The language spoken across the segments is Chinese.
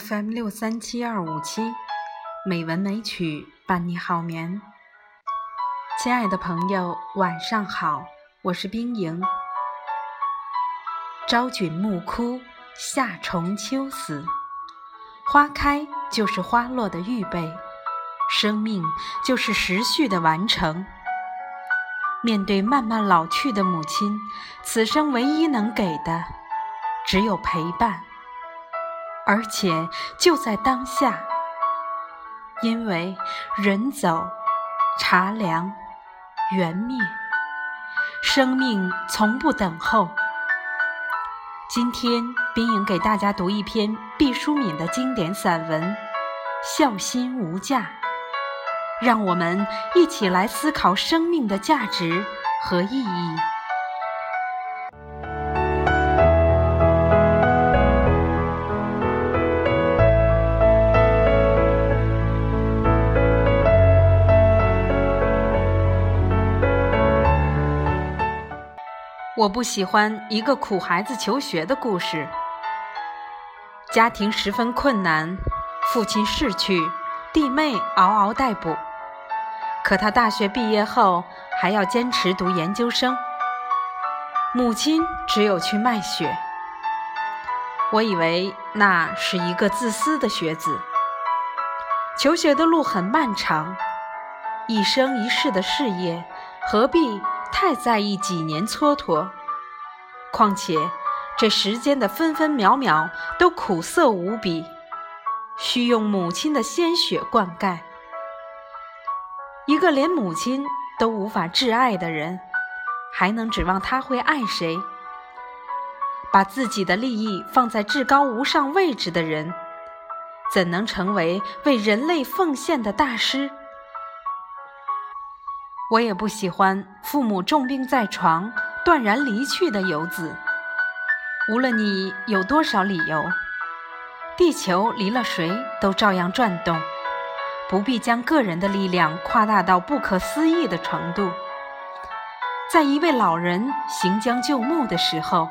FM 六三七二五七，美文美曲伴你好眠。亲爱的朋友，晚上好，我是冰莹。朝菌暮枯，夏虫秋死，花开就是花落的预备，生命就是时序的完成。面对慢慢老去的母亲，此生唯一能给的，只有陪伴。而且就在当下，因为人走茶凉，缘灭，生命从不等候。今天，冰莹给大家读一篇毕淑敏的经典散文《孝心无价》，让我们一起来思考生命的价值和意义。我不喜欢一个苦孩子求学的故事。家庭十分困难，父亲逝去，弟妹嗷嗷待哺。可他大学毕业后还要坚持读研究生，母亲只有去卖血。我以为那是一个自私的学子。求学的路很漫长，一生一世的事业，何必？太在意几年蹉跎，况且这时间的分分秒秒都苦涩无比，需用母亲的鲜血灌溉。一个连母亲都无法挚爱的人，还能指望他会爱谁？把自己的利益放在至高无上位置的人，怎能成为为人类奉献的大师？我也不喜欢父母重病在床、断然离去的游子。无论你有多少理由，地球离了谁都照样转动，不必将个人的力量夸大到不可思议的程度。在一位老人行将就木的时候，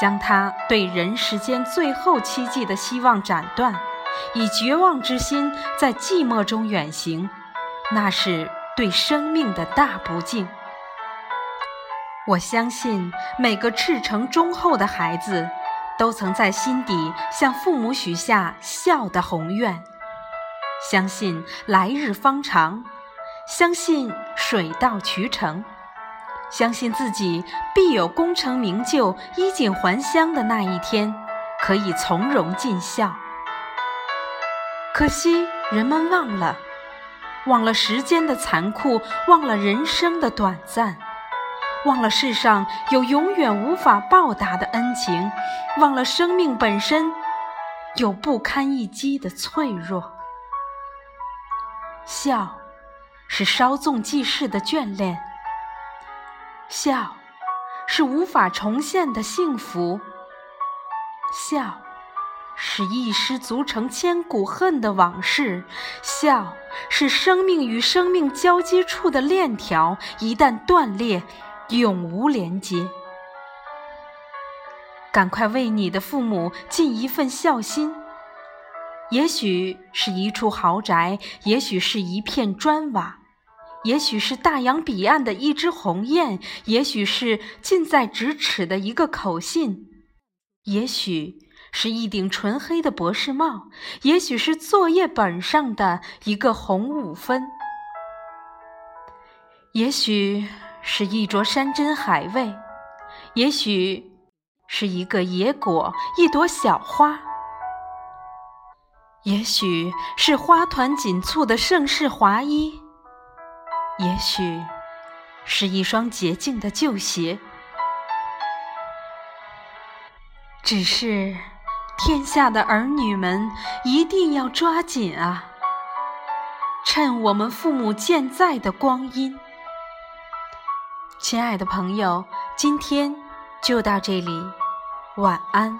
将他对人世间最后期冀的希望斩断，以绝望之心在寂寞中远行，那是。对生命的大不敬。我相信每个赤诚忠厚的孩子，都曾在心底向父母许下孝的宏愿，相信来日方长，相信水到渠成，相信自己必有功成名就、衣锦还乡的那一天，可以从容尽孝。可惜人们忘了。忘了时间的残酷，忘了人生的短暂，忘了世上有永远无法报答的恩情，忘了生命本身有不堪一击的脆弱。笑，是稍纵即逝的眷恋；笑，是无法重现的幸福；笑。是一失足成千古恨的往事，笑是生命与生命交接处的链条，一旦断裂，永无连接。赶快为你的父母尽一份孝心，也许是一处豪宅，也许是一片砖瓦，也许是大洋彼岸的一只鸿雁，也许是近在咫尺的一个口信，也许。是一顶纯黑的博士帽，也许是作业本上的一个红五分，也许是一桌山珍海味，也许是一个野果，一朵小花，也许是花团锦簇的盛世华衣，也许是一双洁净的旧鞋，只是。天下的儿女们一定要抓紧啊！趁我们父母健在的光阴。亲爱的朋友，今天就到这里，晚安。